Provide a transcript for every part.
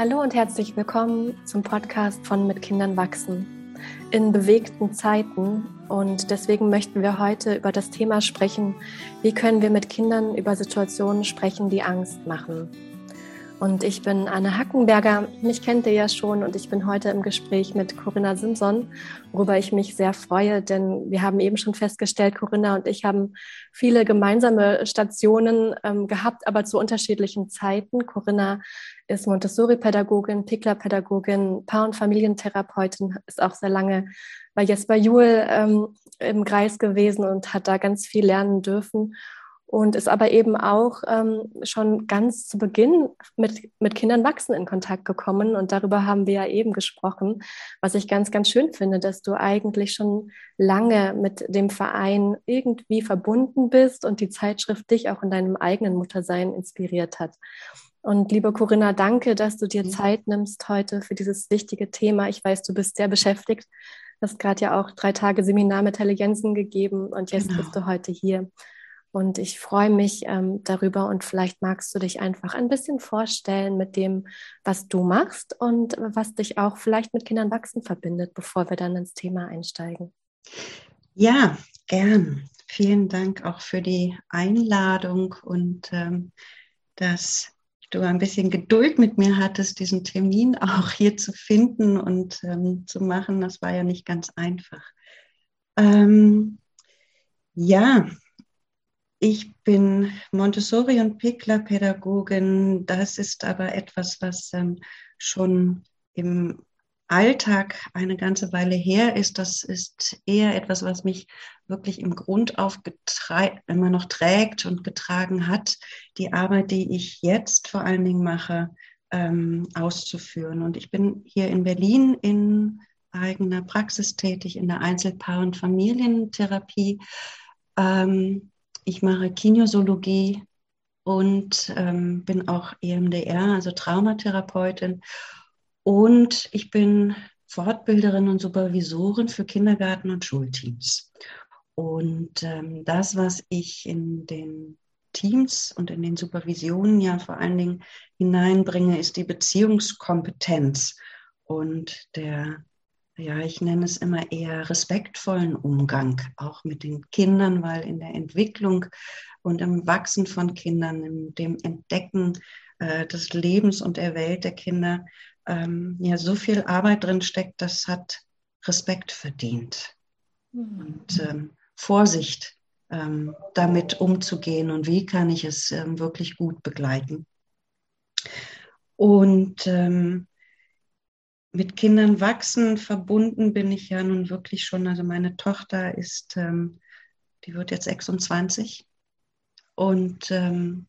Hallo und herzlich willkommen zum Podcast von Mit Kindern wachsen in bewegten Zeiten. Und deswegen möchten wir heute über das Thema sprechen, wie können wir mit Kindern über Situationen sprechen, die Angst machen. Und ich bin Anne Hackenberger. Mich kennt ihr ja schon und ich bin heute im Gespräch mit Corinna Simson, worüber ich mich sehr freue, denn wir haben eben schon festgestellt, Corinna und ich haben viele gemeinsame Stationen ähm, gehabt, aber zu unterschiedlichen Zeiten. Corinna ist Montessori-Pädagogin, Pickler-Pädagogin, Paar- und Familientherapeutin, ist auch sehr lange bei Jesper Juhl ähm, im Kreis gewesen und hat da ganz viel lernen dürfen und ist aber eben auch ähm, schon ganz zu Beginn mit, mit Kindern wachsen in Kontakt gekommen. Und darüber haben wir ja eben gesprochen, was ich ganz, ganz schön finde, dass du eigentlich schon lange mit dem Verein irgendwie verbunden bist und die Zeitschrift dich auch in deinem eigenen Muttersein inspiriert hat. Und liebe Corinna, danke, dass du dir Zeit nimmst heute für dieses wichtige Thema. Ich weiß, du bist sehr beschäftigt. Du hast gerade ja auch drei Tage Seminar mit Helle Jensen gegeben und jetzt genau. bist du heute hier. Und ich freue mich ähm, darüber und vielleicht magst du dich einfach ein bisschen vorstellen mit dem, was du machst und was dich auch vielleicht mit Kindern wachsen verbindet, bevor wir dann ins Thema einsteigen. Ja, gern. Vielen Dank auch für die Einladung und ähm, dass du ein bisschen Geduld mit mir hattest, diesen Termin auch hier zu finden und ähm, zu machen. Das war ja nicht ganz einfach. Ähm, ja, ich bin Montessori- und Pickler-Pädagogin. Das ist aber etwas, was ähm, schon im Alltag eine ganze Weile her ist. Das ist eher etwas, was mich wirklich im Grund auf immer noch trägt und getragen hat, die Arbeit, die ich jetzt vor allen Dingen mache, ähm, auszuführen. Und ich bin hier in Berlin in eigener Praxis tätig, in der Einzelpaar- und Familientherapie. Ähm, ich mache Kinesiologie und ähm, bin auch EMDR, also Traumatherapeutin. Und ich bin Fortbilderin und Supervisorin für Kindergarten- und Schulteams. Und ähm, das, was ich in den Teams und in den Supervisionen ja vor allen Dingen hineinbringe, ist die Beziehungskompetenz und der ja, ich nenne es immer eher respektvollen Umgang, auch mit den Kindern, weil in der Entwicklung und im Wachsen von Kindern, in dem Entdecken äh, des Lebens und der Welt der Kinder, ähm, ja, so viel Arbeit drin steckt, das hat Respekt verdient mhm. und ähm, Vorsicht, ähm, damit umzugehen und wie kann ich es ähm, wirklich gut begleiten. Und ähm, mit Kindern wachsen verbunden bin ich ja nun wirklich schon. Also meine Tochter ist, ähm, die wird jetzt 26 und ähm,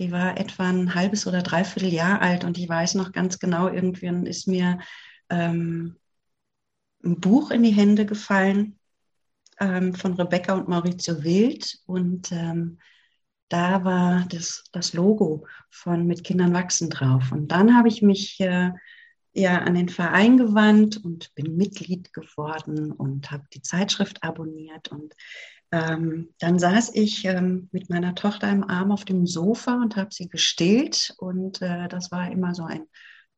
die war etwa ein halbes oder dreiviertel Jahr alt und ich weiß noch ganz genau, irgendwann ist mir ähm, ein Buch in die Hände gefallen ähm, von Rebecca und Maurizio Wild und ähm, da war das, das Logo von Mit Kindern wachsen drauf. Und dann habe ich mich äh, ja an den Verein gewandt und bin Mitglied geworden und habe die Zeitschrift abonniert. Und ähm, dann saß ich ähm, mit meiner Tochter im Arm auf dem Sofa und habe sie gestillt. Und äh, das war immer so ein,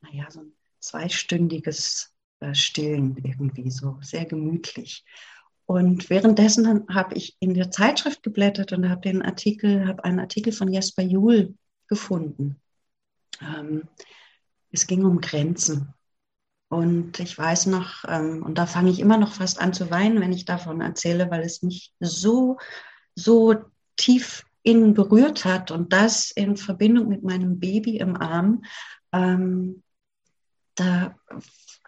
naja, so ein zweistündiges äh, Stillen irgendwie, so sehr gemütlich. Und währenddessen habe ich in der Zeitschrift geblättert und habe den Artikel, habe einen Artikel von Jesper Juhl gefunden. Ähm, es ging um Grenzen. Und ich weiß noch, ähm, und da fange ich immer noch fast an zu weinen, wenn ich davon erzähle, weil es mich so, so tief innen berührt hat und das in Verbindung mit meinem Baby im Arm. Ähm, da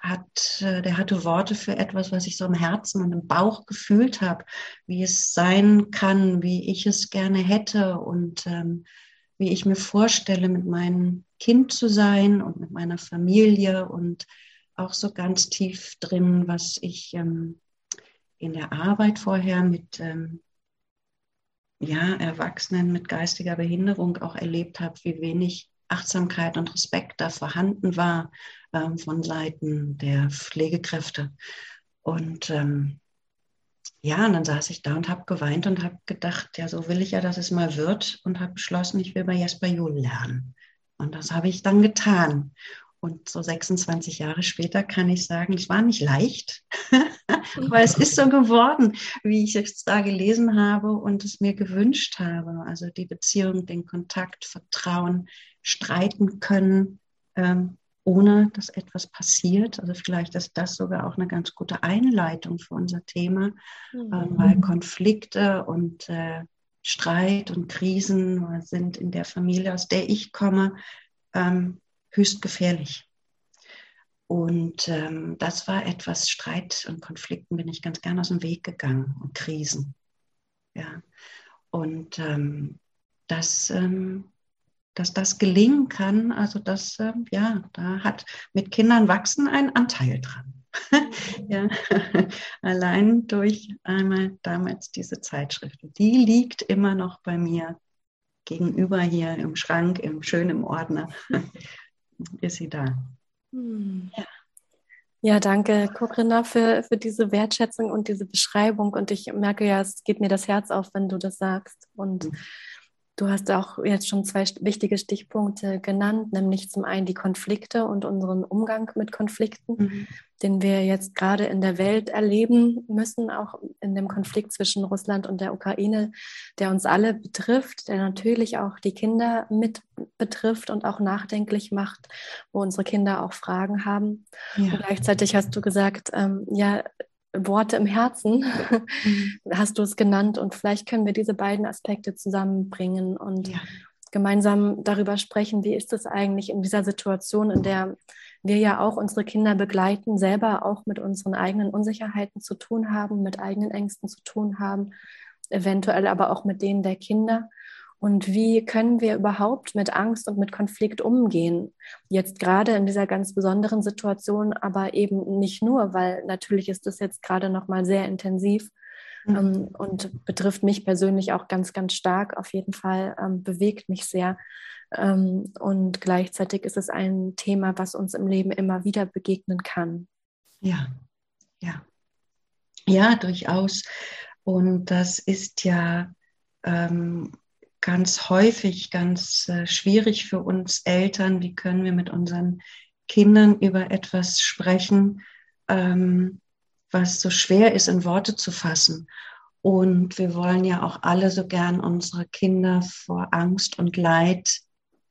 hat, äh, der hatte Worte für etwas, was ich so im Herzen und im Bauch gefühlt habe, wie es sein kann, wie ich es gerne hätte und ähm, wie ich mir vorstelle, mit meinem Kind zu sein und mit meiner Familie und auch so ganz tief drin, was ich ähm, in der Arbeit vorher mit ähm, ja, Erwachsenen mit geistiger Behinderung auch erlebt habe, wie wenig Achtsamkeit und Respekt da vorhanden war ähm, von Seiten der Pflegekräfte. Und ähm, ja, und dann saß ich da und habe geweint und habe gedacht, ja, so will ich ja, dass es mal wird und habe beschlossen, ich will bei Jesper Juhl lernen. Und das habe ich dann getan. Und so 26 Jahre später kann ich sagen, es war nicht leicht, aber es ist so geworden, wie ich es da gelesen habe und es mir gewünscht habe. Also die Beziehung, den Kontakt, Vertrauen, streiten können, ähm, ohne dass etwas passiert. Also vielleicht ist das sogar auch eine ganz gute Einleitung für unser Thema, mhm. ähm, weil Konflikte und äh, Streit und Krisen sind in der Familie, aus der ich komme, ähm, höchst gefährlich. Und ähm, das war etwas, Streit und Konflikten bin ich ganz gern aus dem Weg gegangen und Krisen. Ja. Und ähm, das, ähm, dass das gelingen kann, also das, ähm, ja, da hat mit Kindern wachsen ein Anteil dran. ja, allein durch einmal damals diese Zeitschrift. Die liegt immer noch bei mir gegenüber hier im Schrank, im schönen Ordner. Ist sie da. Hm. Ja. Ja, danke, Corinna, für, für diese Wertschätzung und diese Beschreibung. Und ich merke ja, es geht mir das Herz auf, wenn du das sagst. Und mhm. Du hast auch jetzt schon zwei wichtige Stichpunkte genannt, nämlich zum einen die Konflikte und unseren Umgang mit Konflikten, mhm. den wir jetzt gerade in der Welt erleben müssen, auch in dem Konflikt zwischen Russland und der Ukraine, der uns alle betrifft, der natürlich auch die Kinder mit betrifft und auch nachdenklich macht, wo unsere Kinder auch Fragen haben. Ja. Und gleichzeitig hast du gesagt, ähm, ja, Worte im Herzen, mhm. hast du es genannt. Und vielleicht können wir diese beiden Aspekte zusammenbringen und ja. gemeinsam darüber sprechen, wie ist es eigentlich in dieser Situation, in der wir ja auch unsere Kinder begleiten, selber auch mit unseren eigenen Unsicherheiten zu tun haben, mit eigenen Ängsten zu tun haben, eventuell aber auch mit denen der Kinder. Und wie können wir überhaupt mit Angst und mit Konflikt umgehen? Jetzt gerade in dieser ganz besonderen Situation, aber eben nicht nur, weil natürlich ist das jetzt gerade noch mal sehr intensiv mhm. ähm, und betrifft mich persönlich auch ganz, ganz stark. Auf jeden Fall ähm, bewegt mich sehr. Ähm, und gleichzeitig ist es ein Thema, was uns im Leben immer wieder begegnen kann. Ja, ja, ja, durchaus. Und das ist ja ähm, ganz häufig ganz äh, schwierig für uns Eltern. Wie können wir mit unseren Kindern über etwas sprechen, ähm, was so schwer ist, in Worte zu fassen? Und wir wollen ja auch alle so gern unsere Kinder vor Angst und Leid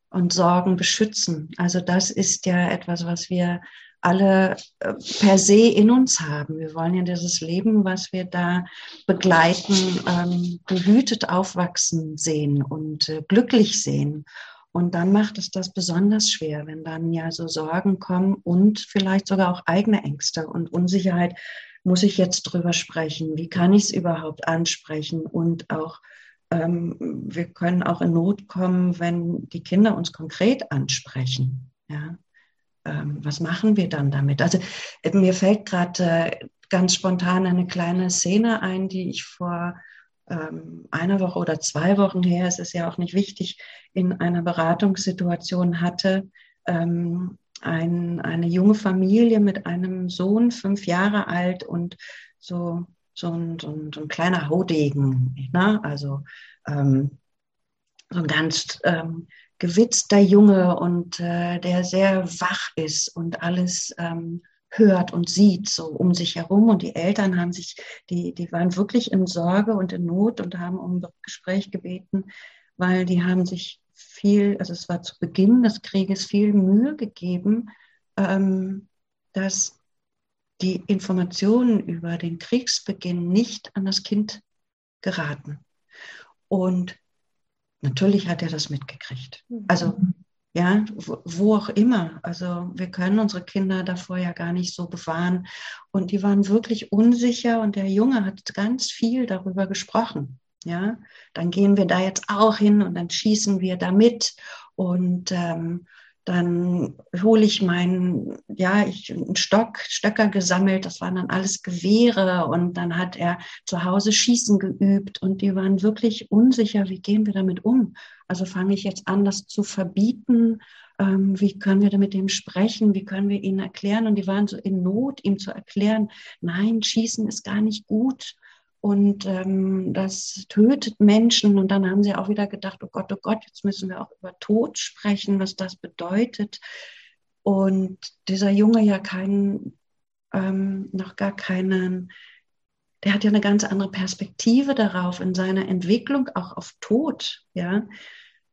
und Sorgen beschützen. Also das ist ja etwas, was wir alle äh, per se in uns haben. Wir wollen ja dieses Leben, was wir da begleiten, ähm, behütet aufwachsen sehen und äh, glücklich sehen. Und dann macht es das besonders schwer, wenn dann ja so Sorgen kommen und vielleicht sogar auch eigene Ängste und Unsicherheit. Muss ich jetzt drüber sprechen? Wie kann ich es überhaupt ansprechen? Und auch, ähm, wir können auch in Not kommen, wenn die Kinder uns konkret ansprechen. Ja, ähm, was machen wir dann damit? Also äh, mir fällt gerade äh, ganz spontan eine kleine Szene ein, die ich vor ähm, einer Woche oder zwei Wochen her, es ist ja auch nicht wichtig, in einer Beratungssituation hatte. Ähm, ein, eine junge Familie mit einem Sohn, fünf Jahre alt und so, so, ein, so, ein, so ein kleiner Haudegen, ne? also ähm, so ein ganz ähm, gewitzter Junge und äh, der sehr wach ist und alles ähm, hört und sieht so um sich herum. Und die Eltern haben sich, die, die waren wirklich in Sorge und in Not und haben um Gespräch gebeten, weil die haben sich viel, also es war zu Beginn des Krieges viel Mühe gegeben, ähm, dass die Informationen über den Kriegsbeginn nicht an das Kind geraten. Und Natürlich hat er das mitgekriegt. Mhm. Also ja, wo, wo, auch immer. Also wir können unsere Kinder davor ja gar nicht so bewahren. Und die waren wirklich unsicher und der Junge hat ganz viel darüber gesprochen. Ja, dann gehen wir da jetzt auch hin und dann schießen wir damit und ähm, dann hole ich meinen, ja, ich einen Stock, Stöcker gesammelt, das waren dann alles Gewehre und dann hat er zu Hause Schießen geübt und die waren wirklich unsicher, wie gehen wir damit um? Also fange ich jetzt an, das zu verbieten? Ähm, wie können wir da mit dem sprechen? Wie können wir ihnen erklären? Und die waren so in Not, ihm zu erklären, nein, Schießen ist gar nicht gut und ähm, das tötet Menschen. Und dann haben sie auch wieder gedacht, oh Gott, oh Gott, jetzt müssen wir auch über Tod sprechen, was das bedeutet. und dieser Junge ja keinen, ähm, noch gar keinen, der hat ja eine ganz andere Perspektive darauf in seiner Entwicklung, auch auf Tod, ja.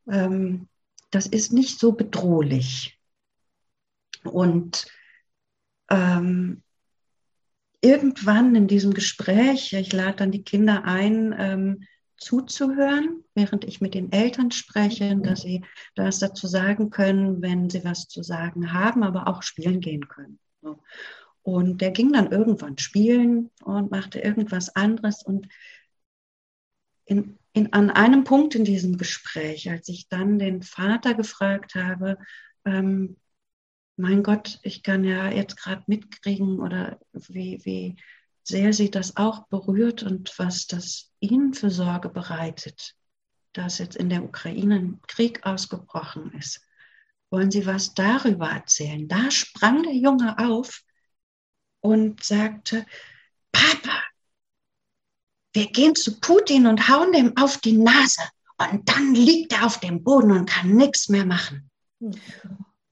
Ähm, das ist nicht so bedrohlich. Und ähm, irgendwann in diesem Gespräch, ich lade dann die Kinder ein, ähm, zuzuhören, während ich mit den Eltern spreche, dass sie das dazu sagen können, wenn sie was zu sagen haben, aber auch spielen gehen können. Und der ging dann irgendwann spielen und machte irgendwas anderes. Und in, in, an einem Punkt in diesem Gespräch, als ich dann den Vater gefragt habe, ähm, mein Gott, ich kann ja jetzt gerade mitkriegen oder wie, wie sehr sie das auch berührt und was das ihnen für Sorge bereitet, dass jetzt in der Ukraine ein Krieg ausgebrochen ist. Wollen Sie was darüber erzählen? Da sprang der Junge auf und sagte, Papa, wir gehen zu Putin und hauen dem auf die Nase und dann liegt er auf dem Boden und kann nichts mehr machen. Hm.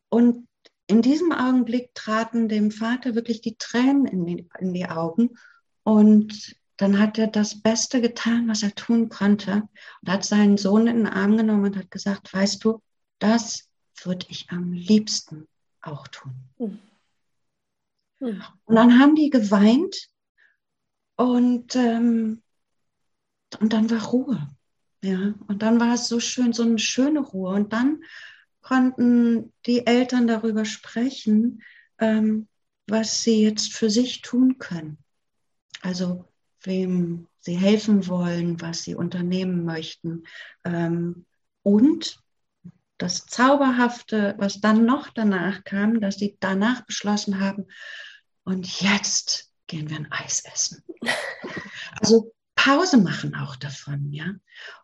Und in diesem Augenblick traten dem Vater wirklich die Tränen in die, in die Augen und dann hat er das Beste getan, was er tun konnte und hat seinen Sohn in den Arm genommen und hat gesagt, weißt du, das würde ich am liebsten auch tun. Mhm. Und dann haben die geweint und, ähm, und dann war Ruhe. Ja, und dann war es so schön, so eine schöne Ruhe. Und dann konnten die Eltern darüber sprechen, ähm, was sie jetzt für sich tun können. Also wem sie helfen wollen, was sie unternehmen möchten. Ähm, und das Zauberhafte, was dann noch danach kam, dass sie danach beschlossen haben, und jetzt gehen wir ein Eis essen. Also Pause machen auch davon, ja.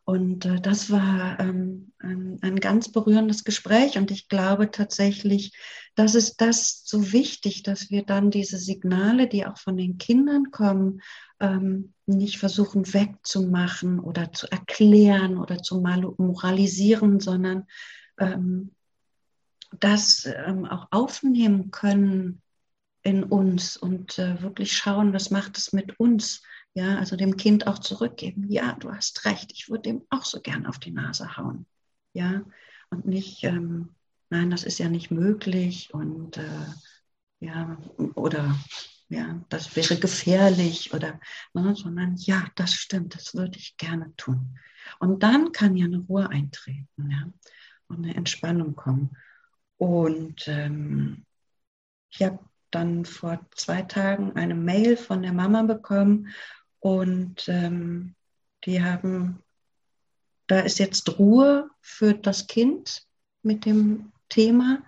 Und äh, das war ähm, ein, ein, ganz berührendes Gespräch und ich glaube tatsächlich, dass es das so wichtig, dass wir dann diese Signale, die auch von den Kindern kommen, ähm, nicht versuchen wegzumachen oder zu erklären oder zu moralisieren, sondern ähm, das ähm, auch aufnehmen können in uns und äh, wirklich schauen, was macht es mit uns ja, also dem Kind auch zurückgeben. Ja, du hast recht, ich würde dem auch so gern auf die Nase hauen. Ja, und nicht, ähm, nein, das ist ja nicht möglich und äh, ja, oder ja, das wäre gefährlich oder, ne, sondern ja, das stimmt, das würde ich gerne tun. Und dann kann ja eine Ruhe eintreten, ja, und eine Entspannung kommen. Und ähm, ich habe dann vor zwei Tagen eine Mail von der Mama bekommen und ähm, die haben, da ist jetzt Ruhe für das Kind mit dem Thema.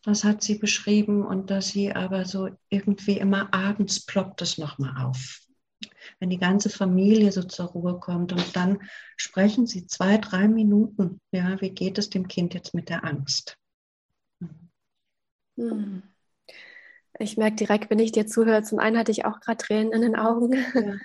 Das hat sie beschrieben und dass sie aber so irgendwie immer abends ploppt es nochmal auf. Wenn die ganze Familie so zur Ruhe kommt und dann sprechen sie zwei, drei Minuten. Ja, wie geht es dem Kind jetzt mit der Angst? Hm. Ich merke direkt, wenn ich dir zuhöre, zum einen hatte ich auch gerade Tränen in den Augen. Ja.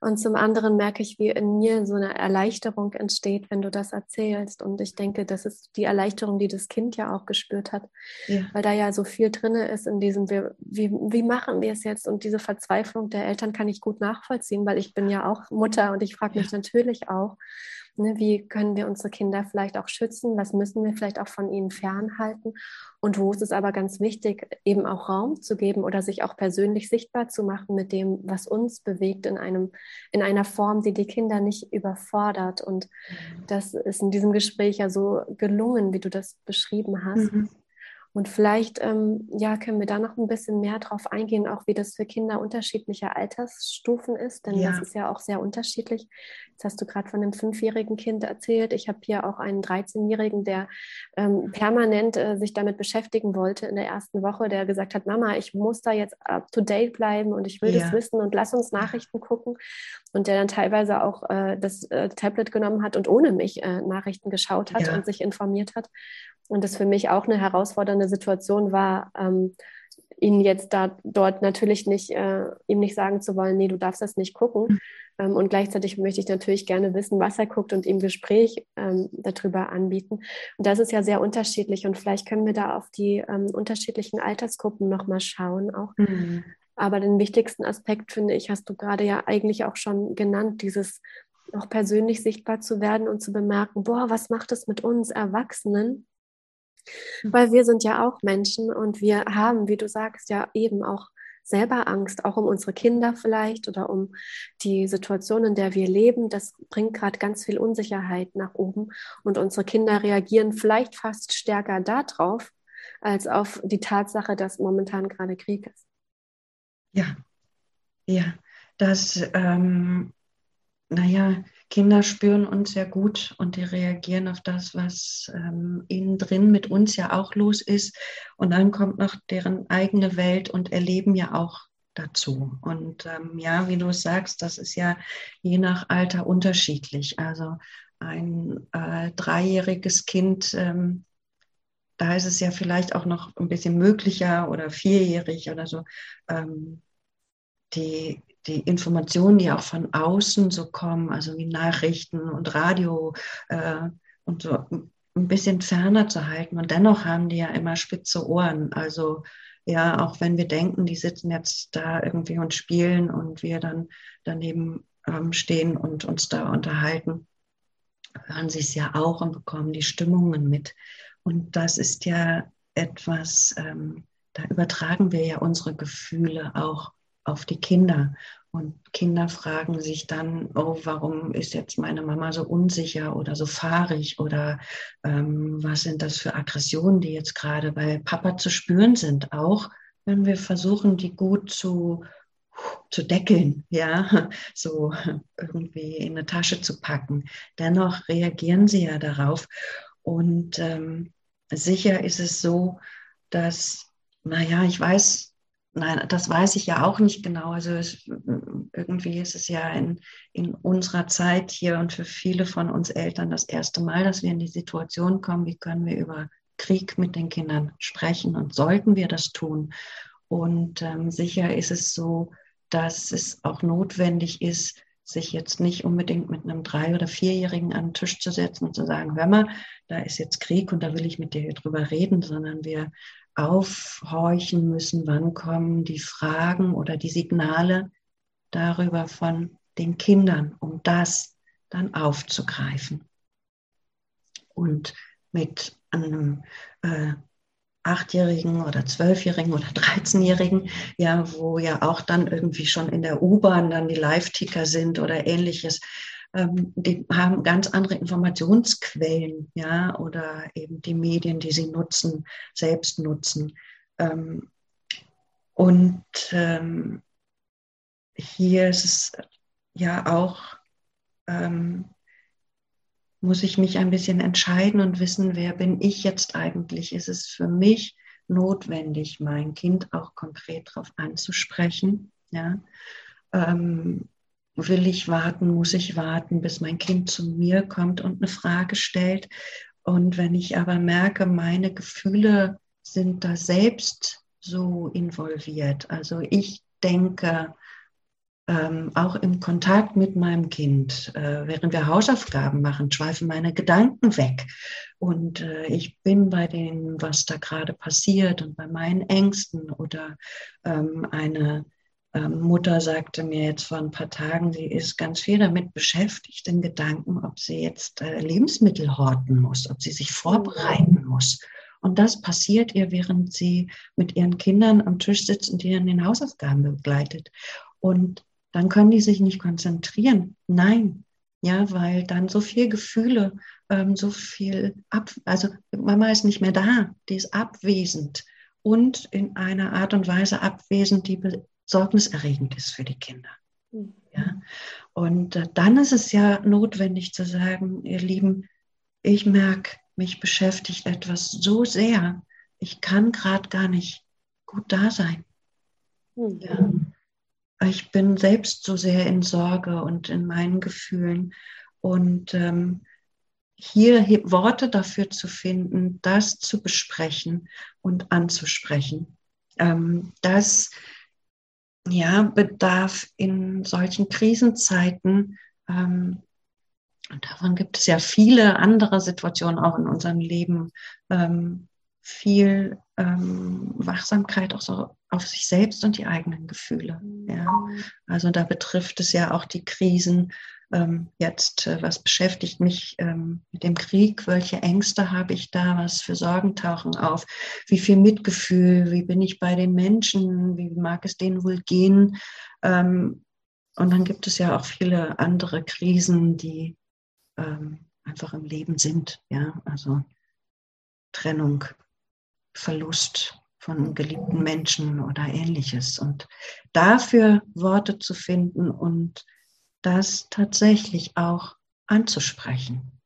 Und zum anderen merke ich, wie in mir so eine Erleichterung entsteht, wenn du das erzählst. Und ich denke, das ist die Erleichterung, die das Kind ja auch gespürt hat, ja. weil da ja so viel drin ist in diesem, wie, wie, wie machen wir es jetzt? Und diese Verzweiflung der Eltern kann ich gut nachvollziehen, weil ich bin ja auch Mutter und ich frage mich ja. natürlich auch, Ne, wie können wir unsere Kinder vielleicht auch schützen? Was müssen wir vielleicht auch von ihnen fernhalten? Und wo ist es aber ganz wichtig, eben auch Raum zu geben oder sich auch persönlich sichtbar zu machen mit dem, was uns bewegt in einem, in einer Form, die die Kinder nicht überfordert. Und mhm. das ist in diesem Gespräch ja so gelungen, wie du das beschrieben hast. Mhm. Und vielleicht ähm, ja, können wir da noch ein bisschen mehr drauf eingehen, auch wie das für Kinder unterschiedlicher Altersstufen ist, denn ja. das ist ja auch sehr unterschiedlich. Jetzt hast du gerade von einem fünfjährigen Kind erzählt. Ich habe hier auch einen 13-Jährigen, der ähm, permanent äh, sich damit beschäftigen wollte in der ersten Woche, der gesagt hat, Mama, ich muss da jetzt up to date bleiben und ich will ja. das wissen und lass uns Nachrichten gucken. Und der dann teilweise auch äh, das äh, Tablet genommen hat und ohne mich äh, Nachrichten geschaut hat ja. und sich informiert hat. Und das für mich auch eine herausfordernde Situation war, ähm, ihn jetzt da dort natürlich nicht, äh, ihm nicht sagen zu wollen, nee, du darfst das nicht gucken. Mhm. Ähm, und gleichzeitig möchte ich natürlich gerne wissen, was er guckt und ihm Gespräch ähm, darüber anbieten. Und das ist ja sehr unterschiedlich und vielleicht können wir da auf die ähm, unterschiedlichen Altersgruppen nochmal schauen auch. Mhm. Aber den wichtigsten Aspekt, finde ich, hast du gerade ja eigentlich auch schon genannt, dieses auch persönlich sichtbar zu werden und zu bemerken, boah, was macht es mit uns Erwachsenen? Mhm. Weil wir sind ja auch Menschen und wir haben, wie du sagst, ja eben auch selber Angst, auch um unsere Kinder vielleicht oder um die Situation, in der wir leben. Das bringt gerade ganz viel Unsicherheit nach oben und unsere Kinder reagieren vielleicht fast stärker darauf, als auf die Tatsache, dass momentan gerade Krieg ist. Ja, ja, das, ähm, naja, Kinder spüren uns sehr gut und die reagieren auf das, was ähm, innen drin mit uns ja auch los ist. Und dann kommt noch deren eigene Welt und erleben ja auch dazu. Und ähm, ja, wie du sagst, das ist ja je nach Alter unterschiedlich. Also ein äh, dreijähriges Kind, ähm, da ist es ja vielleicht auch noch ein bisschen möglicher oder vierjährig oder so. Ähm, die die Informationen, die auch von außen so kommen, also wie Nachrichten und Radio äh, und so ein bisschen ferner zu halten. Und dennoch haben die ja immer spitze Ohren. Also ja, auch wenn wir denken, die sitzen jetzt da irgendwie und spielen und wir dann daneben ähm, stehen und uns da unterhalten, hören sie es ja auch und bekommen die Stimmungen mit. Und das ist ja etwas, ähm, da übertragen wir ja unsere Gefühle auch auf die Kinder. Und Kinder fragen sich dann, oh, warum ist jetzt meine Mama so unsicher oder so fahrig oder ähm, was sind das für Aggressionen, die jetzt gerade bei Papa zu spüren sind, auch wenn wir versuchen, die gut zu, zu deckeln, ja, so irgendwie in eine Tasche zu packen. Dennoch reagieren sie ja darauf. Und ähm, sicher ist es so, dass, naja, ich weiß, Nein, das weiß ich ja auch nicht genau. Also es, irgendwie ist es ja in, in unserer Zeit hier und für viele von uns Eltern das erste Mal, dass wir in die Situation kommen, wie können wir über Krieg mit den Kindern sprechen und sollten wir das tun. Und ähm, sicher ist es so, dass es auch notwendig ist, sich jetzt nicht unbedingt mit einem drei- oder vierjährigen an den Tisch zu setzen und zu sagen, hör mal, da ist jetzt Krieg und da will ich mit dir drüber reden, sondern wir aufhorchen müssen, wann kommen die Fragen oder die Signale darüber von den Kindern, um das dann aufzugreifen. Und mit einem äh, Achtjährigen oder Zwölfjährigen oder Dreizehnjährigen, ja, wo ja auch dann irgendwie schon in der U-Bahn dann die Live-Ticker sind oder ähnliches, ähm, die haben ganz andere Informationsquellen, ja, oder eben die Medien, die sie nutzen, selbst nutzen. Ähm, und ähm, hier ist es ja auch, ähm, muss ich mich ein bisschen entscheiden und wissen, wer bin ich jetzt eigentlich? Ist es für mich notwendig, mein Kind auch konkret darauf anzusprechen? Ja? Ähm, will ich warten, muss ich warten, bis mein Kind zu mir kommt und eine Frage stellt. Und wenn ich aber merke, meine Gefühle sind da selbst so involviert, also ich denke, ähm, auch im Kontakt mit meinem Kind, äh, während wir Hausaufgaben machen, schweifen meine Gedanken weg. Und äh, ich bin bei dem, was da gerade passiert und bei meinen Ängsten oder ähm, eine Mutter sagte mir jetzt vor ein paar Tagen, sie ist ganz viel damit beschäftigt, in Gedanken, ob sie jetzt äh, Lebensmittel horten muss, ob sie sich vorbereiten muss. Und das passiert ihr, während sie mit ihren Kindern am Tisch sitzt und die in den Hausaufgaben begleitet. Und dann können die sich nicht konzentrieren. Nein, ja, weil dann so viel Gefühle, ähm, so viel ab, also Mama ist nicht mehr da, die ist abwesend und in einer Art und Weise abwesend, die sorgniserregend ist für die Kinder. Mhm. Ja? Und äh, dann ist es ja notwendig zu sagen, ihr Lieben, ich merke, mich beschäftigt etwas so sehr, ich kann gerade gar nicht gut da sein. Mhm. Ja? Ich bin selbst so sehr in Sorge und in meinen Gefühlen. Und ähm, hier Worte dafür zu finden, das zu besprechen und anzusprechen Ähm, das ja, bedarf in solchen Krisenzeiten, ähm, und davon gibt es ja viele andere Situationen auch in unserem Leben, ähm, viel ähm, Wachsamkeit auch so auf sich selbst und die eigenen Gefühle. Ja. Also da betrifft es ja auch die Krisen. Ähm, jetzt, äh, was beschäftigt mich ähm, mit dem Krieg? Welche Ängste habe ich da? Was für Sorgen tauchen auf? Wie viel Mitgefühl? Wie bin ich bei den Menschen? Wie mag es denen wohl gehen? Ähm, und dann gibt es ja auch viele andere Krisen, die ähm, einfach im Leben sind. Ja, also Trennung, Verlust von geliebten Menschen oder ähnliches. Und dafür Worte zu finden und das tatsächlich auch anzusprechen.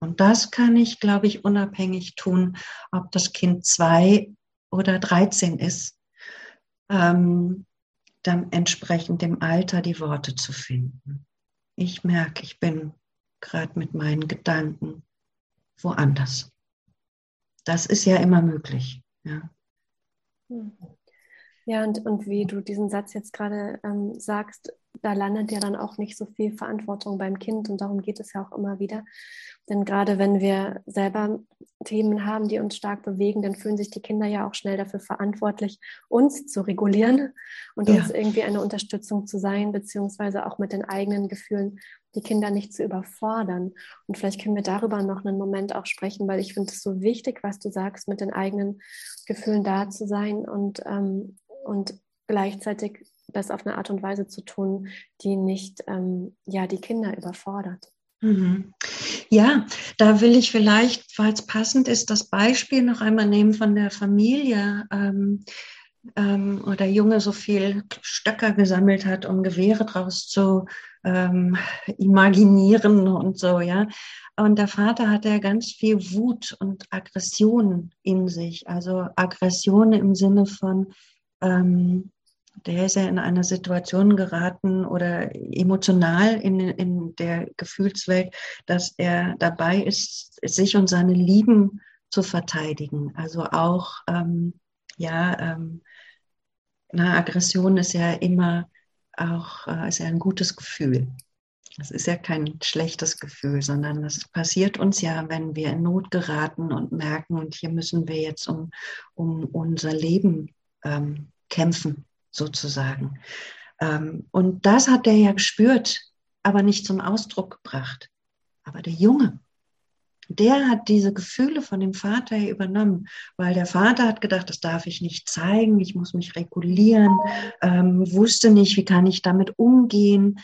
Und das kann ich, glaube ich, unabhängig tun, ob das Kind zwei oder 13 ist, ähm, dann entsprechend dem Alter die Worte zu finden. Ich merke, ich bin gerade mit meinen Gedanken woanders das ist ja immer möglich. Ja, hm. ja und, und wie du diesen Satz jetzt gerade ähm, sagst, da landet ja dann auch nicht so viel Verantwortung beim Kind und darum geht es ja auch immer wieder. Denn gerade wenn wir selber Themen haben, die uns stark bewegen, dann fühlen sich die Kinder ja auch schnell dafür verantwortlich, uns zu regulieren und ja. uns irgendwie eine Unterstützung zu sein, beziehungsweise auch mit den eigenen Gefühlen die Kinder nicht zu überfordern. Und vielleicht können wir darüber noch einen Moment auch sprechen, weil ich finde es so wichtig, was du sagst, mit den eigenen Gefühlen da zu sein und, ähm, und gleichzeitig das auf eine Art und Weise zu tun, die nicht ähm, ja, die Kinder überfordert. Mhm. Ja, da will ich vielleicht, weil es passend ist, das Beispiel noch einmal nehmen von der Familie. Ähm, ähm, oder Junge so viel Stöcker gesammelt hat, um Gewehre draus zu ähm, imaginieren und so, ja. Und der Vater hatte ja ganz viel Wut und Aggression in sich. Also Aggression im Sinne von, ähm, der ist ja in eine Situation geraten oder emotional in, in der Gefühlswelt, dass er dabei ist, sich und seine Lieben zu verteidigen. Also auch, ähm, ja, ähm, na, Aggression ist ja immer auch, äh, ist ja ein gutes Gefühl. Es ist ja kein schlechtes Gefühl, sondern das passiert uns ja, wenn wir in Not geraten und merken, und hier müssen wir jetzt um, um unser Leben ähm, kämpfen sozusagen. Ähm, und das hat der ja gespürt, aber nicht zum Ausdruck gebracht. Aber der Junge, der hat diese Gefühle von dem Vater übernommen, weil der Vater hat gedacht, das darf ich nicht zeigen, ich muss mich regulieren, ähm, wusste nicht, wie kann ich damit umgehen.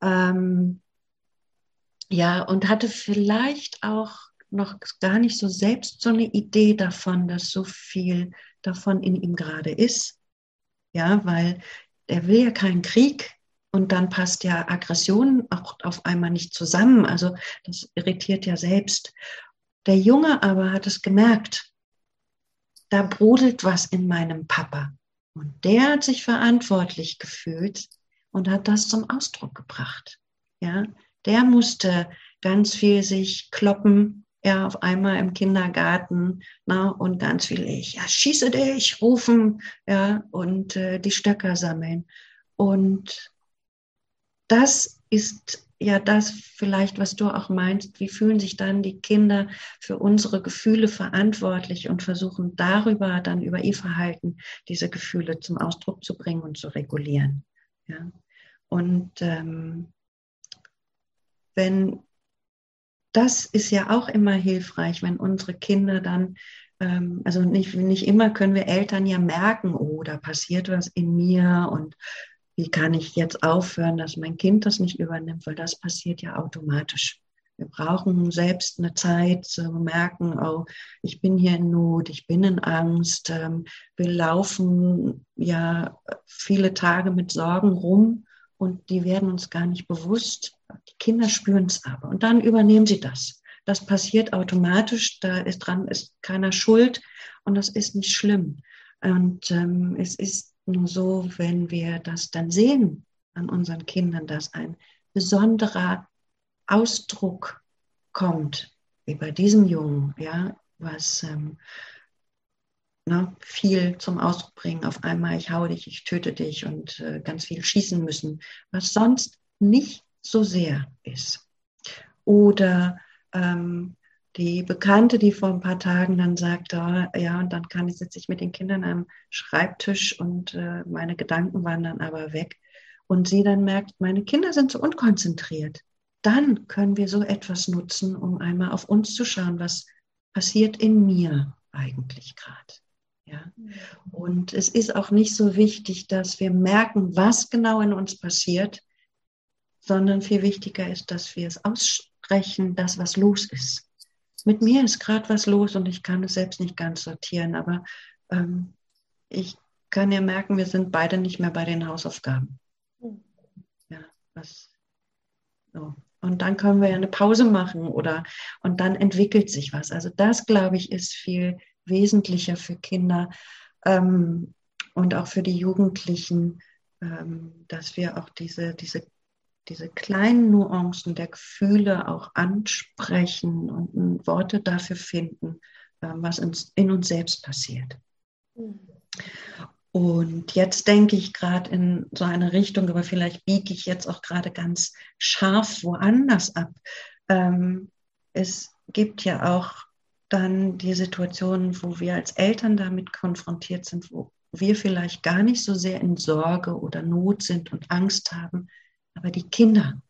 Ähm, ja, und hatte vielleicht auch noch gar nicht so selbst so eine Idee davon, dass so viel davon in ihm gerade ist. Ja, weil er will ja keinen Krieg und dann passt ja Aggression auch auf einmal nicht zusammen. Also das irritiert ja selbst. Der Junge aber hat es gemerkt. Da brodelt was in meinem Papa. Und der hat sich verantwortlich gefühlt und hat das zum Ausdruck gebracht. Ja, der musste ganz viel sich kloppen, ja, auf einmal im Kindergarten, na, und ganz viel ich, ja, schieße dich, rufen, ja, und äh, die Stöcker sammeln. Und das ist ja das vielleicht, was du auch meinst, wie fühlen sich dann die Kinder für unsere Gefühle verantwortlich und versuchen darüber dann über ihr Verhalten diese Gefühle zum Ausdruck zu bringen und zu regulieren. Ja. Und ähm, wenn das ist ja auch immer hilfreich, wenn unsere Kinder dann, ähm, also nicht, nicht immer können wir Eltern ja merken, oh, da passiert was in mir und wie kann ich jetzt aufhören, dass mein Kind das nicht übernimmt, weil das passiert ja automatisch. Wir brauchen selbst eine Zeit zu merken, oh, ich bin hier in Not, ich bin in Angst. Ähm, wir laufen ja viele Tage mit Sorgen rum und die werden uns gar nicht bewusst. Die Kinder spüren es aber und dann übernehmen sie das. Das passiert automatisch, da ist dran ist keiner schuld und das ist nicht schlimm. Und ähm, es ist nur so, wenn wir das dann sehen an unseren Kindern, dass ein besonderer Ausdruck kommt, wie bei diesem Jungen, ja, was ähm, ne, viel zum Ausdruck bringen. Auf einmal, ich hau dich, ich töte dich und äh, ganz viel schießen müssen, was sonst nicht so sehr ist. Oder ähm, die Bekannte, die vor ein paar Tagen dann sagte, oh, ja, und dann kann ich, sitze ich mit den Kindern am Schreibtisch und äh, meine Gedanken waren dann aber weg. Und sie dann merkt, meine Kinder sind so unkonzentriert. Dann können wir so etwas nutzen, um einmal auf uns zu schauen, was passiert in mir eigentlich gerade. Ja? Und es ist auch nicht so wichtig, dass wir merken, was genau in uns passiert, sondern viel wichtiger ist, dass wir es aussprechen, das, was los ist. Mit mir ist gerade was los und ich kann es selbst nicht ganz sortieren, aber ähm, ich kann ja merken, wir sind beide nicht mehr bei den Hausaufgaben. Ja, was so. Und dann können wir ja eine Pause machen oder und dann entwickelt sich was. Also das, glaube ich, ist viel wesentlicher für Kinder ähm, und auch für die Jugendlichen, ähm, dass wir auch diese, diese, diese kleinen Nuancen der Gefühle auch ansprechen und Worte dafür finden, äh, was uns, in uns selbst passiert. Und jetzt denke ich gerade in so eine Richtung, aber vielleicht biege ich jetzt auch gerade ganz scharf woanders ab. Ähm, es gibt ja auch dann die Situationen, wo wir als Eltern damit konfrontiert sind, wo wir vielleicht gar nicht so sehr in Sorge oder Not sind und Angst haben, aber die Kinder.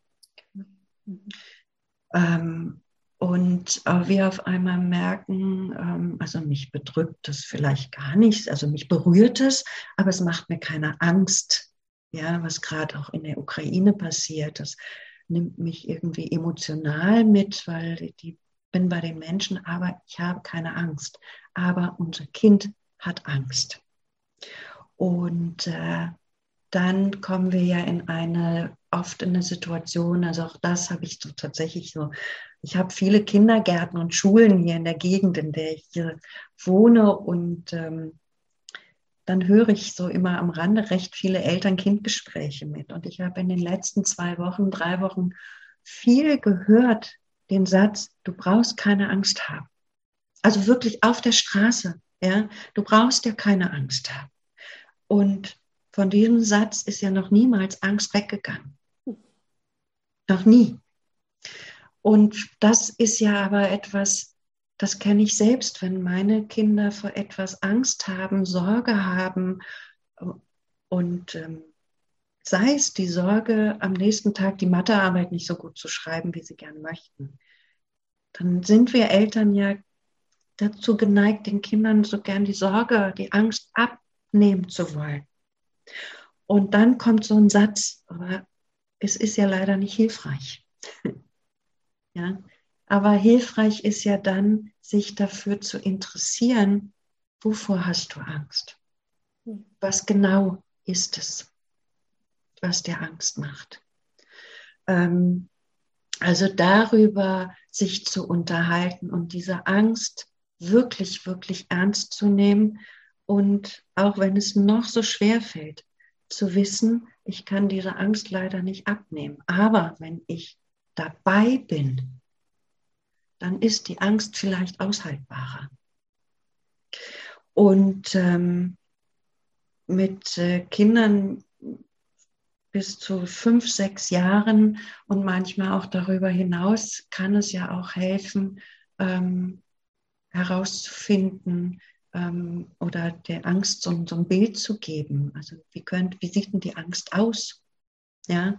Ähm, und äh, wir auf einmal merken, ähm, also mich bedrückt das vielleicht gar nicht, also mich berührt es, aber es macht mir keine Angst, ja, was gerade auch in der Ukraine passiert. Das nimmt mich irgendwie emotional mit, weil die bin bei den Menschen, aber ich habe keine Angst. Aber unser Kind hat Angst. Und äh, dann kommen wir ja in eine, oft in eine Situation, also auch das habe ich so tatsächlich so, ich habe viele Kindergärten und Schulen hier in der Gegend, in der ich wohne und ähm, dann höre ich so immer am Rande recht viele Eltern-Kind-Gespräche mit. Und ich habe in den letzten zwei Wochen, drei Wochen viel gehört, den Satz, du brauchst keine Angst haben. Also wirklich auf der Straße, ja, du brauchst ja keine Angst haben. Und von diesem Satz ist ja noch niemals Angst weggegangen. Noch nie. Und das ist ja aber etwas, das kenne ich selbst, wenn meine Kinder vor etwas Angst haben, Sorge haben und ähm, sei es die Sorge, am nächsten Tag die Mathearbeit nicht so gut zu schreiben, wie sie gern möchten, dann sind wir Eltern ja dazu geneigt, den Kindern so gern die Sorge, die Angst abnehmen zu wollen. Und dann kommt so ein Satz, aber es ist ja leider nicht hilfreich. ja? Aber hilfreich ist ja dann, sich dafür zu interessieren, wovor hast du Angst? Was genau ist es, was dir Angst macht? Ähm, also darüber sich zu unterhalten und diese Angst wirklich, wirklich ernst zu nehmen und auch wenn es noch so schwer fällt, zu wissen, ich kann diese Angst leider nicht abnehmen. Aber wenn ich dabei bin, dann ist die Angst vielleicht aushaltbarer. Und ähm, mit äh, Kindern bis zu fünf, sechs Jahren und manchmal auch darüber hinaus kann es ja auch helfen, ähm, herauszufinden ähm, oder der Angst so, so, ein Bild zu geben. Also wie, könnt, wie sieht denn die Angst aus? Ja,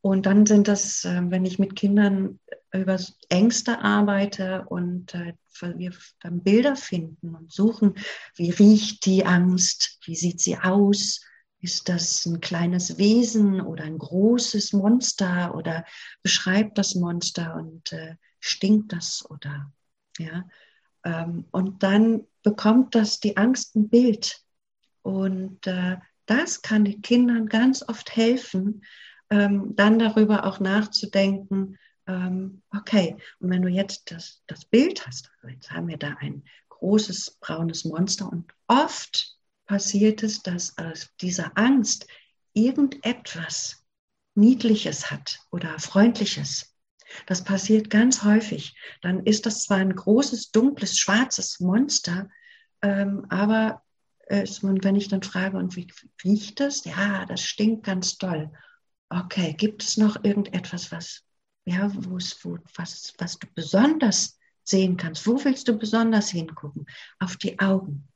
und dann sind das, äh, wenn ich mit Kindern über Ängste arbeite und äh, wir dann Bilder finden und suchen, wie riecht die Angst, wie sieht sie aus, ist das ein kleines Wesen oder ein großes Monster oder beschreibt das Monster und äh, stinkt das oder ja. Ähm, und dann bekommt das die Angst ein Bild. Und äh, das kann den Kindern ganz oft helfen, ähm, dann darüber auch nachzudenken, ähm, okay, und wenn du jetzt das, das Bild hast, jetzt haben wir da ein großes braunes Monster und oft passiert es, dass aus dieser Angst irgendetwas Niedliches hat oder Freundliches. Das passiert ganz häufig. Dann ist das zwar ein großes, dunkles, schwarzes Monster, Ähm, aber es, und wenn ich dann frage, und wie riecht das? Ja, das stinkt ganz toll. Okay, gibt es noch irgendetwas, was, ja, wo was, was du besonders sehen kannst? Wo willst du besonders hingucken? Auf die Augen.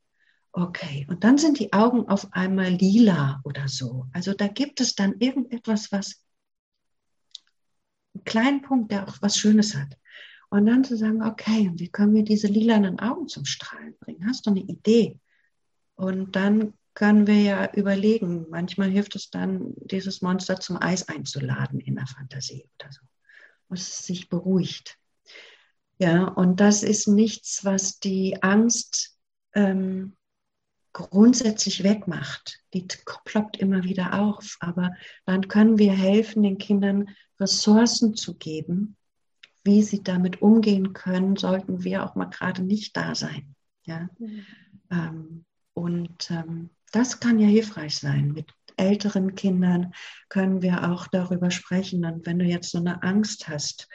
Okay, und dann sind die Augen auf einmal lila oder so. Also da gibt es dann irgendetwas, was einen kleinen Punkt, der auch was Schönes hat. Und dann zu sagen, okay, wie können wir diese lilanen Augen zum Strahlen bringen? Hast du eine Idee? Und dann können wir ja überlegen, manchmal hilft es dann, dieses Monster zum Eis einzuladen in der Fantasie oder so, was sich beruhigt. Ja, und das ist nichts, was die Angst ähm, grundsätzlich wegmacht. Die ploppt immer wieder auf, aber dann können wir helfen, den Kindern Ressourcen zu geben, wie sie damit umgehen können, sollten wir auch mal gerade nicht da sein. Ja? Mhm. Ähm, und ähm, das kann ja hilfreich sein. Mit älteren Kindern können wir auch darüber sprechen. Und wenn du jetzt so eine Angst hast,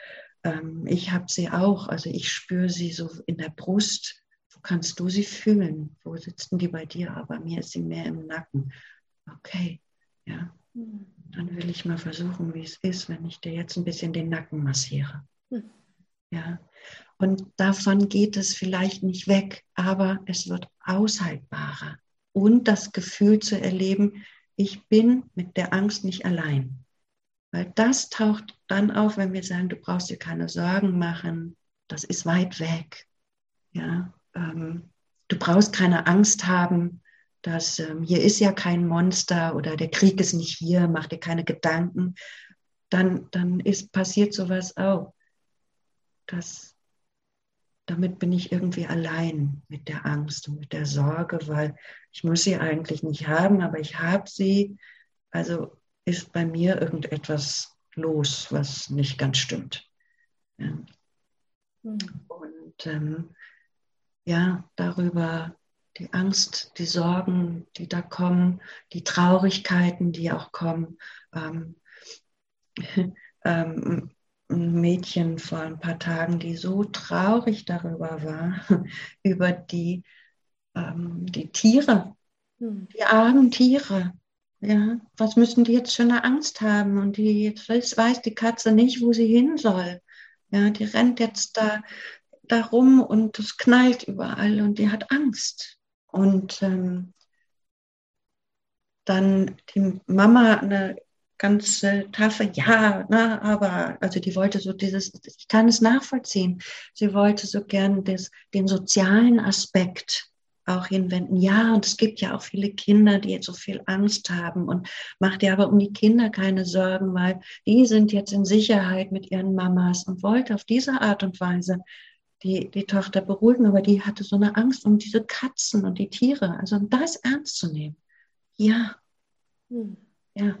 ähm, ich habe sie auch, also ich spüre sie so in der Brust. Wo kannst du sie fühlen? Wo sitzen die bei dir? Aber mir ist sie mehr im Nacken. Okay, ja. Mhm. Dann will ich mal versuchen, wie es ist, wenn ich dir jetzt ein bisschen den Nacken massiere. Mhm. Ja. Und davon geht es vielleicht nicht weg, aber es wird aushaltbarer. Und das Gefühl zu erleben, ich bin mit der Angst nicht allein. Weil das taucht dann auf, wenn wir sagen, du brauchst dir keine Sorgen machen, das ist weit weg. Ja, ähm, du brauchst keine Angst haben, dass ähm, hier ist ja kein Monster oder der Krieg ist nicht hier, mach dir keine Gedanken. Dann, dann ist passiert sowas auch. Das, damit bin ich irgendwie allein mit der Angst und mit der Sorge, weil ich muss sie eigentlich nicht haben, aber ich habe sie. Also ist bei mir irgendetwas los, was nicht ganz stimmt. Ja. Mhm. Und ähm, ja, darüber die Angst, die Sorgen, die da kommen, die Traurigkeiten, die auch kommen. Ähm, ähm, ein Mädchen vor ein paar Tagen, die so traurig darüber war, über die, ähm, die Tiere, hm. die armen Tiere. Ja, was müssen die jetzt für eine Angst haben? Und die jetzt weiß die Katze nicht, wo sie hin soll. Ja, die rennt jetzt da, da rum und es knallt überall und die hat Angst. Und ähm, dann die Mama eine ganz äh, taffe, ja, na, aber, also die wollte so dieses, ich kann es nachvollziehen, sie wollte so gern das, den sozialen Aspekt auch hinwenden. Ja, und es gibt ja auch viele Kinder, die jetzt so viel Angst haben und macht dir aber um die Kinder keine Sorgen, weil die sind jetzt in Sicherheit mit ihren Mamas und wollte auf diese Art und Weise die, die Tochter beruhigen, aber die hatte so eine Angst um diese Katzen und die Tiere. Also das ernst zu nehmen. Ja. Hm. Ja.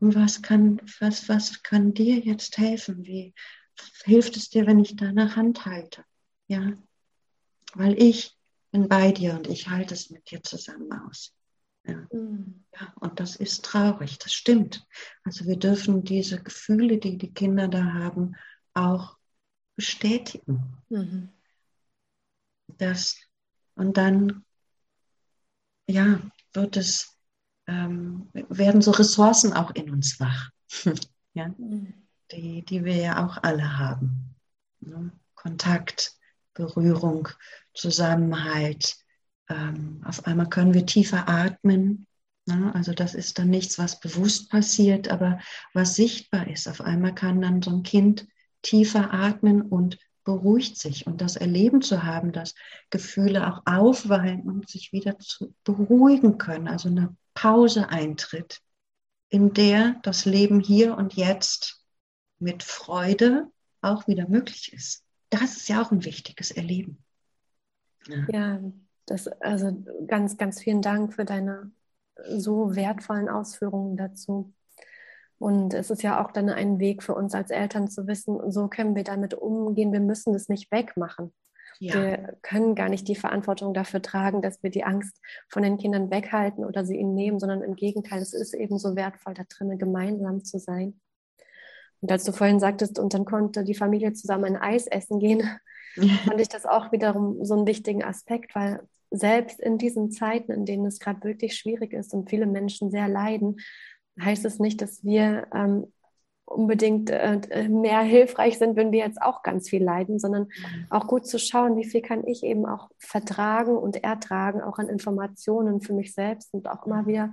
Und was kann, was, was kann dir jetzt helfen? Wie hilft es dir, wenn ich deine Hand halte? Ja. Weil ich bin bei dir und ich halte es mit dir zusammen aus. Ja. Mhm. ja, und das ist traurig, das stimmt. Also wir dürfen diese Gefühle, die die Kinder da haben, auch bestätigen. Mhm. Das, und dann, ja, wird es ähm, werden so Ressourcen auch in uns wach, ja? Mhm. die, die wir ja auch alle haben. Ne? Kontakt, Berührung, Zusammenhalt. Ähm, auf einmal können wir tiefer atmen. Ne? Also das ist dann nichts, was bewusst passiert, aber was sichtbar ist. Auf einmal kann dann so ein Kind tiefer atmen und beruhigt sich und das Erleben zu haben, dass Gefühle auch aufweilen und sich wieder zu beruhigen können, also eine Pause eintritt, in der das Leben hier und jetzt mit Freude auch wieder möglich ist. Das ist ja auch ein wichtiges Erleben. Ja, ja das, also ganz, ganz vielen Dank für deine so wertvollen Ausführungen dazu. Und es ist ja auch dann ein Weg für uns als Eltern zu wissen, so können wir damit umgehen. Wir müssen es nicht wegmachen. Ja. Wir können gar nicht die Verantwortung dafür tragen, dass wir die Angst von den Kindern weghalten oder sie ihnen nehmen, sondern im Gegenteil, es ist eben so wertvoll, da drinnen gemeinsam zu sein. Und als du vorhin sagtest, und dann konnte die Familie zusammen ein Eis essen gehen, fand ich das auch wiederum so einen wichtigen Aspekt, weil selbst in diesen Zeiten, in denen es gerade wirklich schwierig ist und viele Menschen sehr leiden, heißt es nicht, dass wir ähm, unbedingt äh, mehr hilfreich sind, wenn wir jetzt auch ganz viel leiden, sondern auch gut zu schauen, wie viel kann ich eben auch vertragen und ertragen, auch an Informationen für mich selbst und auch immer wieder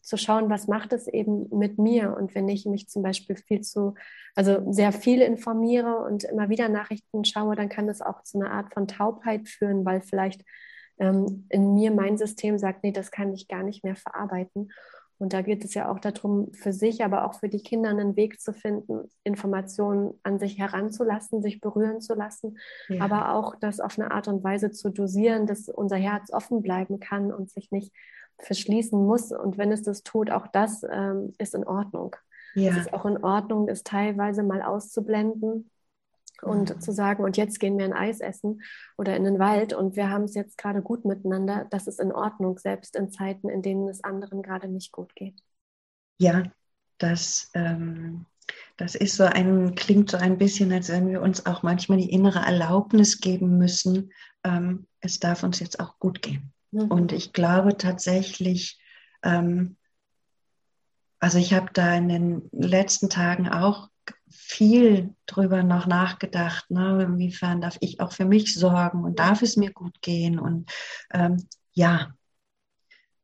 zu schauen, was macht es eben mit mir und wenn ich mich zum Beispiel viel zu, also sehr viel informiere und immer wieder Nachrichten schaue, dann kann das auch zu einer Art von Taubheit führen, weil vielleicht ähm, in mir mein System sagt, nee, das kann ich gar nicht mehr verarbeiten. Und da geht es ja auch darum, für sich, aber auch für die Kinder einen Weg zu finden, Informationen an sich heranzulassen, sich berühren zu lassen, ja. aber auch das auf eine Art und Weise zu dosieren, dass unser Herz offen bleiben kann und sich nicht verschließen muss. Und wenn es das tut, auch das ähm, ist in Ordnung. Ja. Es ist auch in Ordnung, es teilweise mal auszublenden und mhm. zu sagen, und jetzt gehen wir ein Eis essen oder in den Wald und wir haben es jetzt gerade gut miteinander, das ist in Ordnung, selbst in Zeiten, in denen es anderen gerade nicht gut geht. Ja, das, ähm, das ist so ein, klingt so ein bisschen, als wenn wir uns auch manchmal die innere Erlaubnis geben müssen, ähm, es darf uns jetzt auch gut gehen. Mhm. Und ich glaube tatsächlich, ähm, also ich habe da in den letzten Tagen auch viel drüber noch nachgedacht, ne? inwiefern darf ich auch für mich sorgen und darf es mir gut gehen und ähm, ja,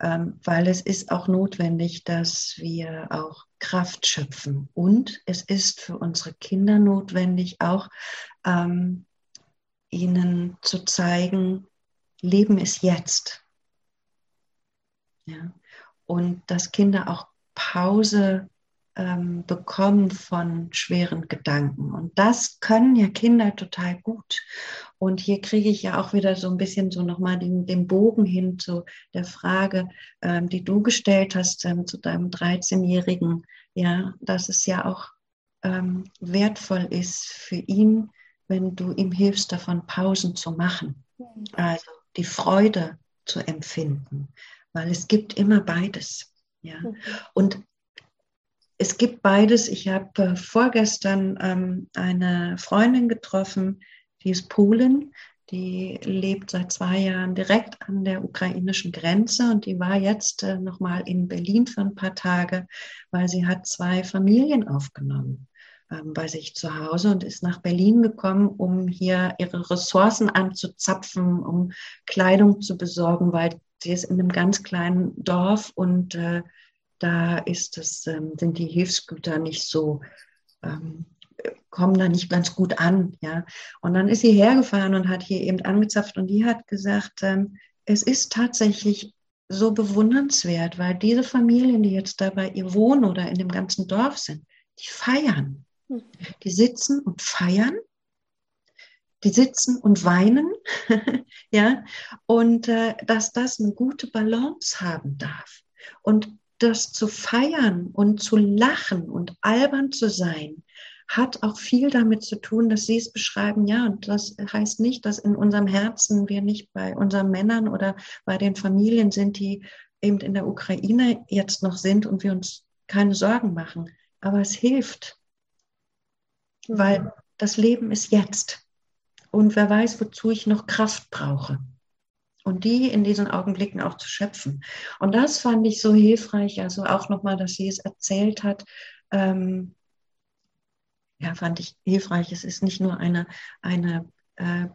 ähm, weil es ist auch notwendig, dass wir auch Kraft schöpfen und es ist für unsere Kinder notwendig, auch ähm, ihnen zu zeigen, Leben ist jetzt. Ja? Und dass Kinder auch Pause ähm, bekommen von schweren Gedanken. Und das können ja Kinder total gut. Und hier kriege ich ja auch wieder so ein bisschen so nochmal den, den Bogen hin zu der Frage, ähm, die du gestellt hast ähm, zu deinem 13-Jährigen, ja, dass es ja auch ähm, wertvoll ist für ihn, wenn du ihm hilfst, davon Pausen zu machen. Also die Freude zu empfinden, weil es gibt immer beides. Ja. Mhm. Und es gibt beides. Ich habe äh, vorgestern ähm, eine Freundin getroffen, die ist Polin, die lebt seit zwei Jahren direkt an der ukrainischen Grenze und die war jetzt äh, nochmal in Berlin für ein paar Tage, weil sie hat zwei Familien aufgenommen ähm, bei sich zu Hause und ist nach Berlin gekommen, um hier ihre Ressourcen anzuzapfen, um Kleidung zu besorgen, weil sie ist in einem ganz kleinen Dorf und äh, da ist es, ähm, sind die Hilfsgüter nicht so, ähm, kommen da nicht ganz gut an. Ja? Und dann ist sie hergefahren und hat hier eben angezapft und die hat gesagt, ähm, es ist tatsächlich so bewundernswert, weil diese Familien, die jetzt da bei ihr wohnen oder in dem ganzen Dorf sind, die feiern. Hm. Die sitzen und feiern die sitzen und weinen, ja, und äh, dass das eine gute Balance haben darf. Und das zu feiern und zu lachen und albern zu sein, hat auch viel damit zu tun, dass Sie es beschreiben, ja, und das heißt nicht, dass in unserem Herzen wir nicht bei unseren Männern oder bei den Familien sind, die eben in der Ukraine jetzt noch sind und wir uns keine Sorgen machen. Aber es hilft, weil das Leben ist jetzt. Und wer weiß, wozu ich noch Kraft brauche und die in diesen Augenblicken auch zu schöpfen. Und das fand ich so hilfreich, also auch nochmal, dass sie es erzählt hat. Ähm, ja, fand ich hilfreich. Es ist nicht nur eine, eine äh,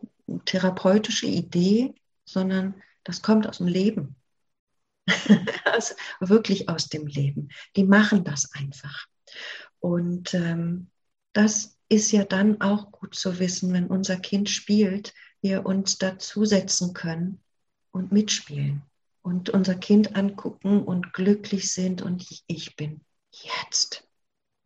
therapeutische Idee, sondern das kommt aus dem Leben. also wirklich aus dem Leben. Die machen das einfach. Und ähm, das ist ja dann auch gut zu wissen, wenn unser Kind spielt, wir uns dazusetzen können und mitspielen und unser Kind angucken und glücklich sind und ich bin jetzt.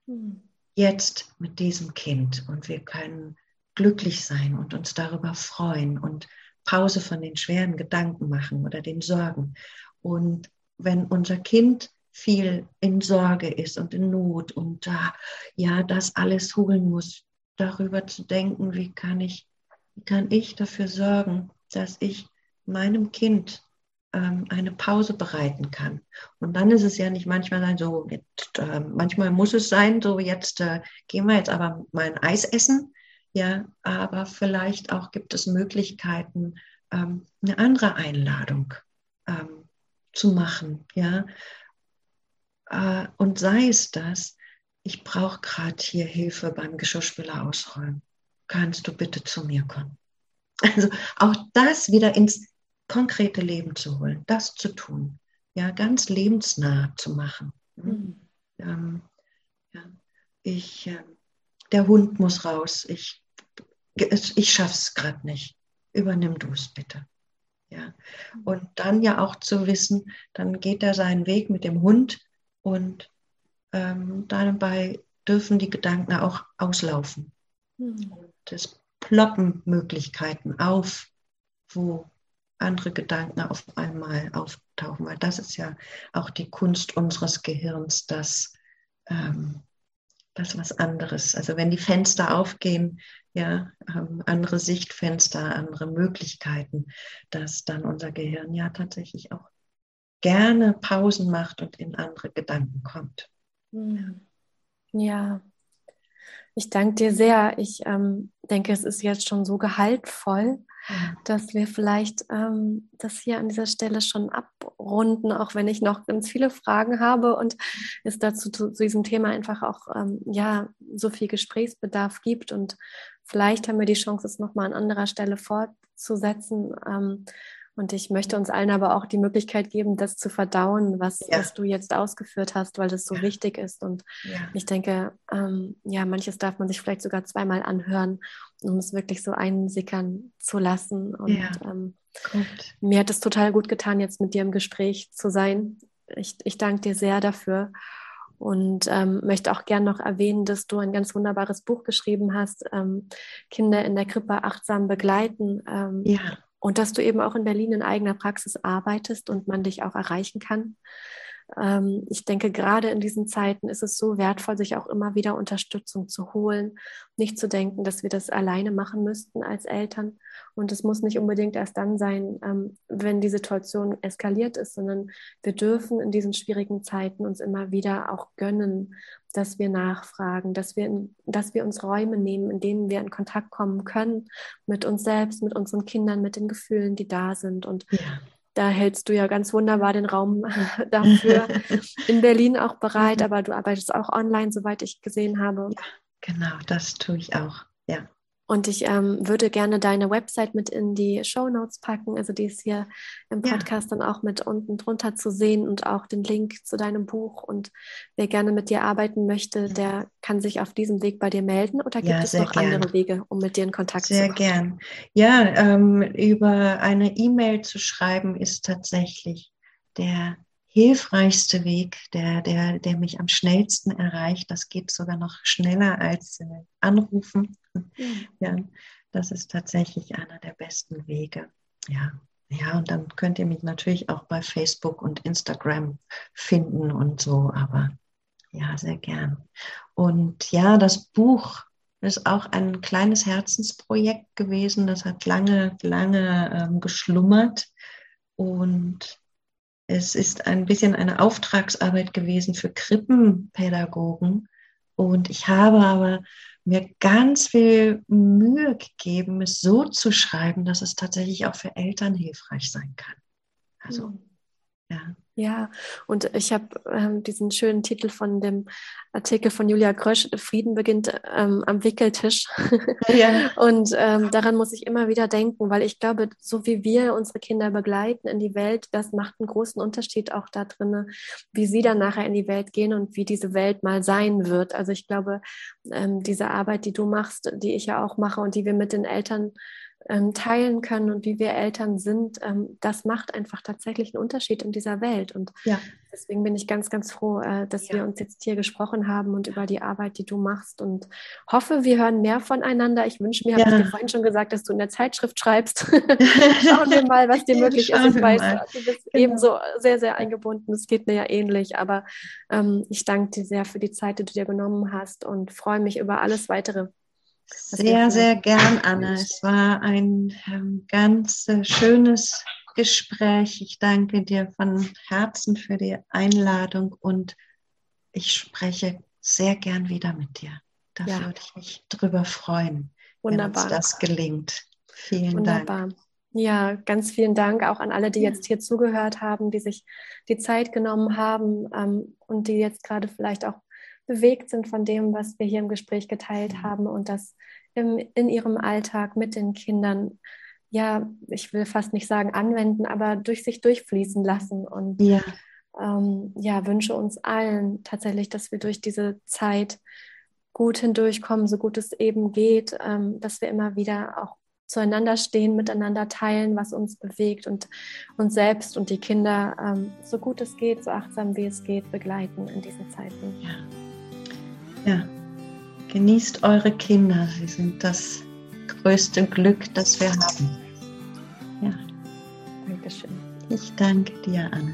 Hm. Jetzt mit diesem Kind und wir können glücklich sein und uns darüber freuen und Pause von den schweren Gedanken machen oder den Sorgen. Und wenn unser Kind viel in Sorge ist und in Not und da ja das alles holen muss, darüber zu denken, wie kann ich, wie kann ich dafür sorgen, dass ich meinem Kind ähm, eine Pause bereiten kann. Und dann ist es ja nicht manchmal sein, so, jetzt, äh, manchmal muss es sein, so jetzt äh, gehen wir jetzt aber mal ein Eis essen. Ja, aber vielleicht auch gibt es Möglichkeiten, ähm, eine andere Einladung ähm, zu machen. Ja, äh, und sei es das, ich brauche gerade hier Hilfe beim Geschirrspüler ausräumen. Kannst du bitte zu mir kommen? Also auch das wieder ins konkrete Leben zu holen, das zu tun, ja, ganz lebensnah zu machen. Mhm. Ähm, ja, ich, äh, der Hund muss raus, ich, ich schaffe es gerade nicht. Übernimm du es bitte. Ja. Und dann ja auch zu wissen, dann geht er seinen Weg mit dem Hund und ähm, dabei dürfen die Gedanken auch auslaufen. Mhm. Und es ploppen Möglichkeiten auf, wo andere Gedanken auf einmal auftauchen, weil das ist ja auch die Kunst unseres Gehirns, dass ähm, das was anderes. Also wenn die Fenster aufgehen, ja, ähm, andere Sichtfenster, andere Möglichkeiten, dass dann unser Gehirn ja tatsächlich auch gerne Pausen macht und in andere Gedanken kommt. Hm. Ja, ich danke dir sehr. Ich ähm, denke, es ist jetzt schon so gehaltvoll, dass wir vielleicht ähm, das hier an dieser Stelle schon abrunden, auch wenn ich noch ganz viele Fragen habe und es dazu zu, zu diesem Thema einfach auch ähm, ja so viel Gesprächsbedarf gibt und vielleicht haben wir die Chance, es nochmal an anderer Stelle fortzusetzen. Und ich möchte uns allen aber auch die Möglichkeit geben, das zu verdauen, was, ja. was du jetzt ausgeführt hast, weil das so ja. wichtig ist. Und ja. ich denke, ähm, ja, manches darf man sich vielleicht sogar zweimal anhören, um es wirklich so einsickern zu lassen. Und ähm, mir hat es total gut getan, jetzt mit dir im Gespräch zu sein. Ich, ich danke dir sehr dafür und ähm, möchte auch gern noch erwähnen, dass du ein ganz wunderbares Buch geschrieben hast, ähm, Kinder in der Krippe achtsam begleiten. Ähm, ja. Und dass du eben auch in Berlin in eigener Praxis arbeitest und man dich auch erreichen kann. Ähm, ich denke, gerade in diesen Zeiten ist es so wertvoll, sich auch immer wieder Unterstützung zu holen, nicht zu denken, dass wir das alleine machen müssten als Eltern. Und es muss nicht unbedingt erst dann sein, ähm, wenn die Situation eskaliert ist, sondern wir dürfen in diesen schwierigen Zeiten uns immer wieder auch gönnen, dass wir nachfragen, dass wir, dass wir uns Räume nehmen, in denen wir in Kontakt kommen können mit uns selbst, mit unseren Kindern, mit den Gefühlen, die da sind. Und ja da hältst du ja ganz wunderbar den Raum dafür in Berlin auch bereit, mhm. aber du arbeitest auch online, soweit ich gesehen habe. Ja, genau, das tue ich auch, ja. Und ich ähm, würde gerne deine Website mit in die Show Notes packen. Also die ist hier im Podcast ja. dann auch mit unten drunter zu sehen und auch den Link zu deinem Buch. Und wer gerne mit dir arbeiten möchte, der kann sich auf diesem Weg bei dir melden. Oder gibt ja, es noch gern. andere Wege, um mit dir in Kontakt sehr zu kommen? Sehr gern. Ja, ähm, über eine E-Mail zu schreiben ist tatsächlich der hilfreichste Weg, der, der, der mich am schnellsten erreicht. Das geht sogar noch schneller als äh, Anrufen. Mhm. Ja, das ist tatsächlich einer der besten Wege. Ja. Ja, und dann könnt ihr mich natürlich auch bei Facebook und Instagram finden und so, aber ja, sehr gern. Und ja, das Buch ist auch ein kleines Herzensprojekt gewesen. Das hat lange, lange ähm, geschlummert. Und es ist ein bisschen eine Auftragsarbeit gewesen für Krippenpädagogen. Und ich habe aber mir ganz viel Mühe gegeben, es so zu schreiben, dass es tatsächlich auch für Eltern hilfreich sein kann. Also, hm. ja. Ja, und ich habe ähm, diesen schönen Titel von dem Artikel von Julia Grösch, Frieden beginnt ähm, am Wickeltisch. Ja. und ähm, daran muss ich immer wieder denken, weil ich glaube, so wie wir unsere Kinder begleiten in die Welt, das macht einen großen Unterschied auch da drin, wie sie dann nachher in die Welt gehen und wie diese Welt mal sein wird. Also ich glaube, ähm, diese Arbeit, die du machst, die ich ja auch mache und die wir mit den Eltern ähm, teilen können und wie wir Eltern sind, ähm, das macht einfach tatsächlich einen Unterschied in dieser Welt. Und ja. deswegen bin ich ganz, ganz froh, äh, dass ja. wir uns jetzt hier gesprochen haben und über die Arbeit, die du machst und hoffe, wir hören mehr voneinander. Ich wünsche mir, ja. habe ich dir vorhin schon gesagt, dass du in der Zeitschrift schreibst. Schauen wir mal, was dir möglich ist. Ich weiß, du bist genau. ebenso sehr, sehr eingebunden. Es geht mir ja ähnlich, aber ähm, ich danke dir sehr für die Zeit, die du dir genommen hast und freue mich über alles weitere sehr, sehr gern, Anna. Es war ein ähm, ganz äh, schönes Gespräch. Ich danke dir von Herzen für die Einladung und ich spreche sehr gern wieder mit dir. Da ja. würde ich mich drüber freuen, Wunderbar. wenn uns das gelingt. Vielen Wunderbar. Dank. Ja, ganz vielen Dank auch an alle, die jetzt hier zugehört haben, die sich die Zeit genommen haben ähm, und die jetzt gerade vielleicht auch bewegt sind von dem, was wir hier im Gespräch geteilt mhm. haben und das im, in ihrem Alltag mit den Kindern, ja, ich will fast nicht sagen anwenden, aber durch sich durchfließen lassen. Und ja, ähm, ja wünsche uns allen tatsächlich, dass wir durch diese Zeit gut hindurchkommen, so gut es eben geht, ähm, dass wir immer wieder auch zueinander stehen, miteinander teilen, was uns bewegt und uns selbst und die Kinder ähm, so gut es geht, so achtsam wie es geht, begleiten in diesen Zeiten. Ja. Ja. Genießt eure Kinder. Sie sind das größte Glück, das wir haben. Ja. Dankeschön. Ich danke dir, Anne.